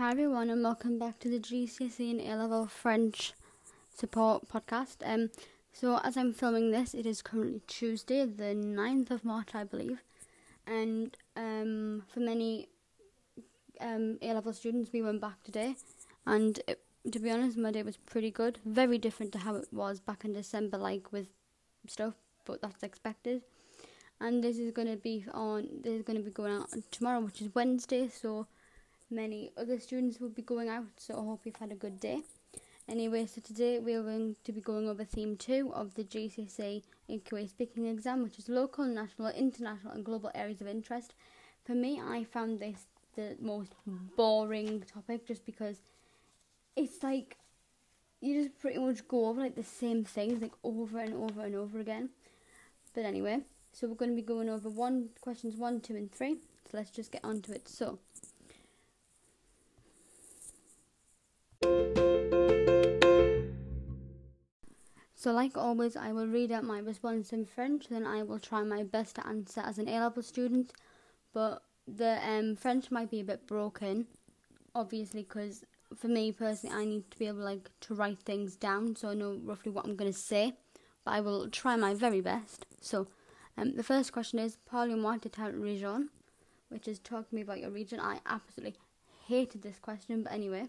Hi everyone, and welcome back to the GCSE and A Level French Support Podcast. Um, so as I'm filming this, it is currently Tuesday, the 9th of March, I believe, and um, for many um, A Level students, we went back today, and it, to be honest, my day was pretty good. Very different to how it was back in December, like with stuff, but that's expected. And this is going to be on. This is going to be going out tomorrow, which is Wednesday. So many other students will be going out. So I hope you've had a good day. Anyway, so today we are going to be going over theme two of the GCSE AQA speaking exam, which is local, national, international, and global areas of interest. For me, I found this the most boring topic just because it's like you just pretty much go over like the same things like over and over and over again. But anyway, so we're going to be going over one questions one, two, and three. So let's just get on to it. So. So, like always, I will read out my response in French, then I will try my best to answer as an A level student. But the um, French might be a bit broken, obviously, because for me personally, I need to be able like to write things down so I know roughly what I'm going to say. But I will try my very best. So, um, the first question is Parlez-moi de ta région, which is talk to me about your region. I absolutely hated this question, but anyway.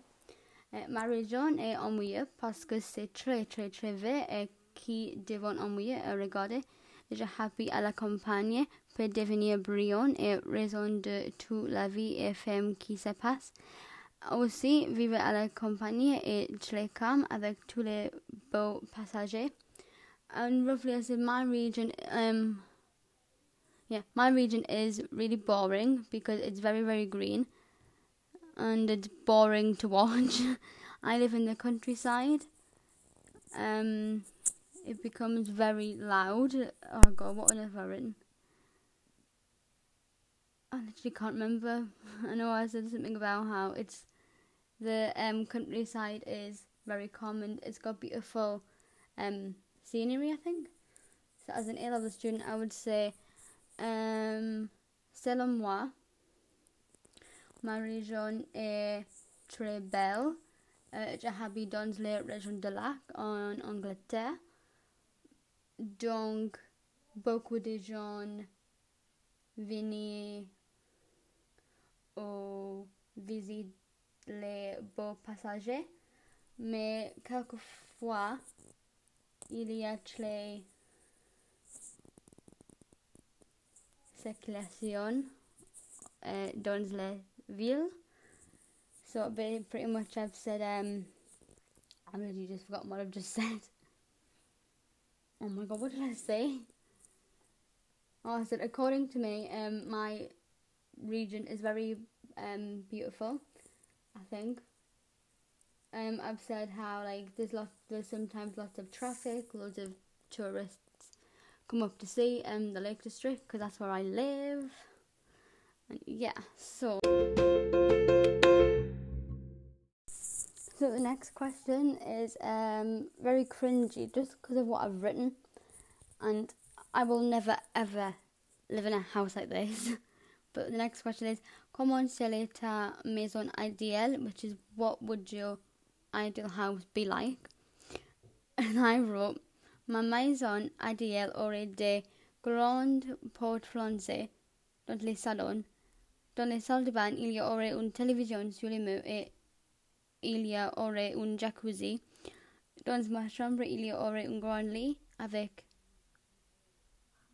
Euh, ma région est ennuyeux parce que c'est très très très vert et qui devant ennuyeux à regarder. Je habite à la campagne peut devenir brillant et raison de toute la vie et femme qui se passe. Aussi, vivre à la campagne est très calme avec tous les beaux passagers. And roughly, I my region, um, yeah, my region is really boring because it's very very green and it's boring to watch. I live in the countryside. Um, it becomes very loud. Oh god, what have I written? I literally can't remember. I know I said something about how it's the um countryside is very common. It's got beautiful um scenery. I think. So as an A level student, I would say, um, selon moi, ma région est très belle. Euh, j'habite dans la région de Lac en Angleterre. Donc, beaucoup de gens viennent au visiter les beaux passagers, mais quelquefois il y a les circulations euh, dans les villes. So pretty much I've said um I literally just forgotten what I've just said. Oh my god, what did I say? Oh, I said according to me, um, my region is very um beautiful. I think. Um, I've said how like there's lots, there's sometimes lots of traffic, loads of tourists come up to see um the Lake District because that's where I live. And yeah, so. So the next question is um, very cringy just because of what I've written, and I will never ever live in a house like this. but the next question is comment serait ta maison idéale, which is what would your ideal house be like? And I wrote ma maison idéale aurait des grandes portes flancées dans les salons. Dans les salles de bain, il y aurait une télévision sur les murs et il y un jacuzzi. Dans ma chambre, il y un grand lit avec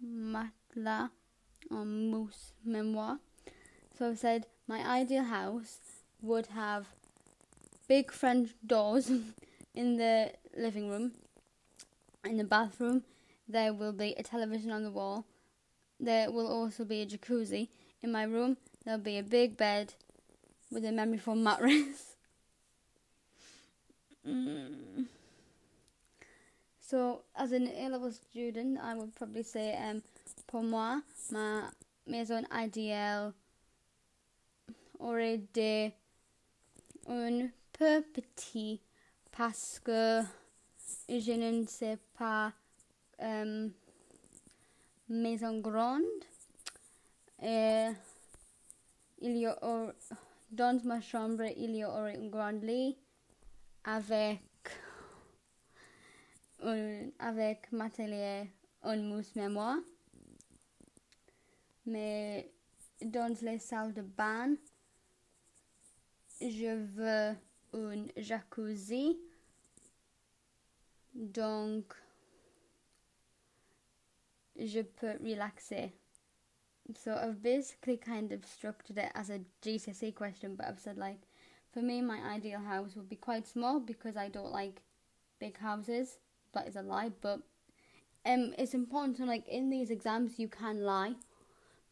matelas en mousse memoire. So I said my ideal house would have big French doors in the living room. In the bathroom, there will be a television on the wall. There will also be a jacuzzi. In my room, there'll be a big bed with a memory foam mattress. Mm. So, as an A level student, I would probably say, um, pour moi, ma maison idéale aurait été un peu petit parce que je ne sais pas um, maison grande et il y, a, dans ma chambre il y aurait un grand lit avec un, avec ma un mousse mémoire. Mais dans les salles de bain, je veux un jacuzzi. Donc, je peux relaxer. So I've basically kind of structured it as a GCSE question, but I've said like, for me, my ideal house would be quite small because I don't like big houses. That is a lie, but um, it's important to like in these exams you can lie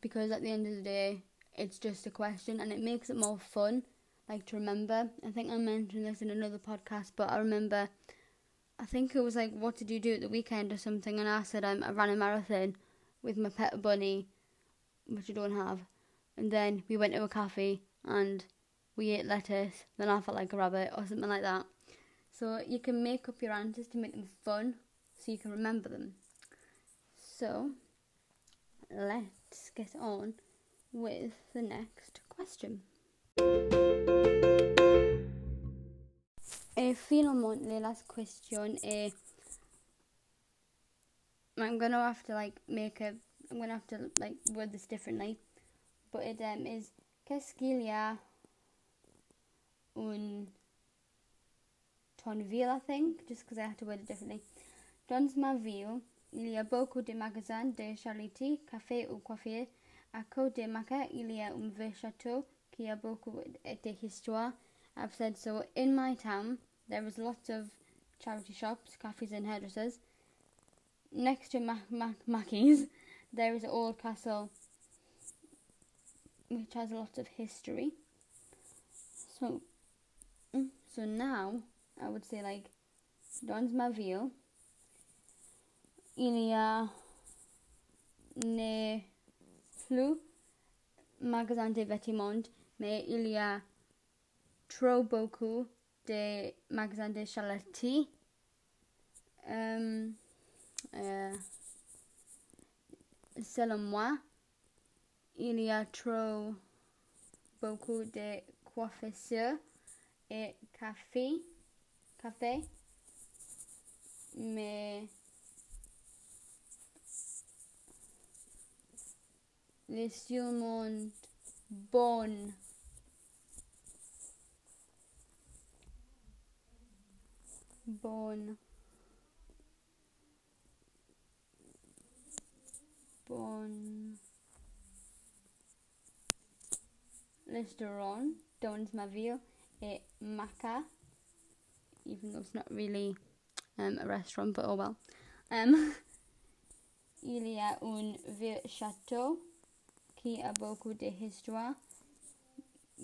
because at the end of the day, it's just a question and it makes it more fun, like to remember. I think I mentioned this in another podcast, but I remember. I think it was like, what did you do at the weekend or something? And I said, um, I ran a marathon with my pet bunny which I don't have. And then we went to a cafe and we ate lettuce, then I felt like a rabbit or something like that. So you can make up your answers to make them fun so you can remember them. So let's get on with the next question. Et finalement, the last question is I'm gonna have to like make a I'm gonna have to like word this differently, but it um, is qu'est-ce qu'il y a un ton ville, I think, just because I have to word it differently. Dans ma ville, il y a beaucoup de magasins de charité, café ou coiffure. À côté de Maca, il y a un vieux château qui a beaucoup d'histoire. I've said so. In my town, there is lots of charity shops, cafes and hairdressers. Next to Mac- Mac- Mackey's, there is an old castle which has a lot of history. So, mm, so now I would say like dans ma ville, il y a ne plus magasin de vêtements, mais il y a trop beaucoup de magasins de. Um, uh, selon moi, il y a trop beaucoup de coiffeurs et cafés, café, mais les surmontes bonnes. Bonne. Restaurant Don's ma ville et Maca, even though it's not really um, a restaurant, but oh well. Um, il y a un vieux château qui a beaucoup de histoire.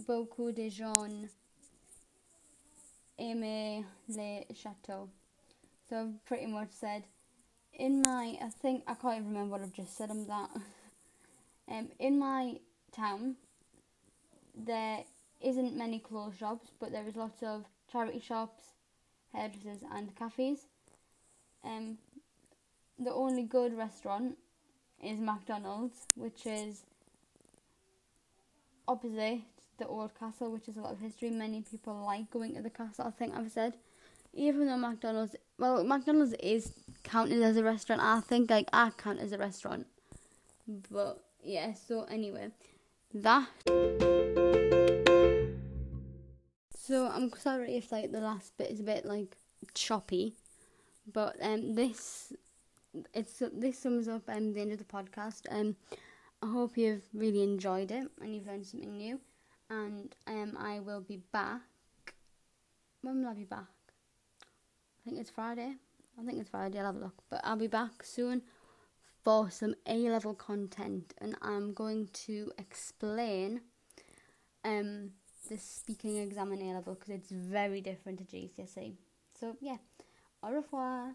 Beaucoup de gens aimaient les châteaux. So I've pretty much said in my I think I can't even remember what I've just said on that. um, in my town, there isn't many clothes shops, but there is lots of charity shops, hairdressers, and cafes. Um, the only good restaurant is McDonald's, which is opposite the old castle, which is a lot of history. Many people like going to the castle. I think I've said, even though McDonald's, well, McDonald's is counted as a restaurant. I think like I count as a restaurant. But yeah, so anyway, that. So I'm sorry if like the last bit is a bit like choppy, but um this it's this sums up um the end of the podcast. Um I hope you've really enjoyed it and you've learned something new. And um I will be back. When will I be back? I think it's Friday. I think it's Friday, I'll have a look. But I'll be back soon for some A level content and I'm going to explain um the speaking exam in A level because it's very different to GCSE. So yeah, au revoir.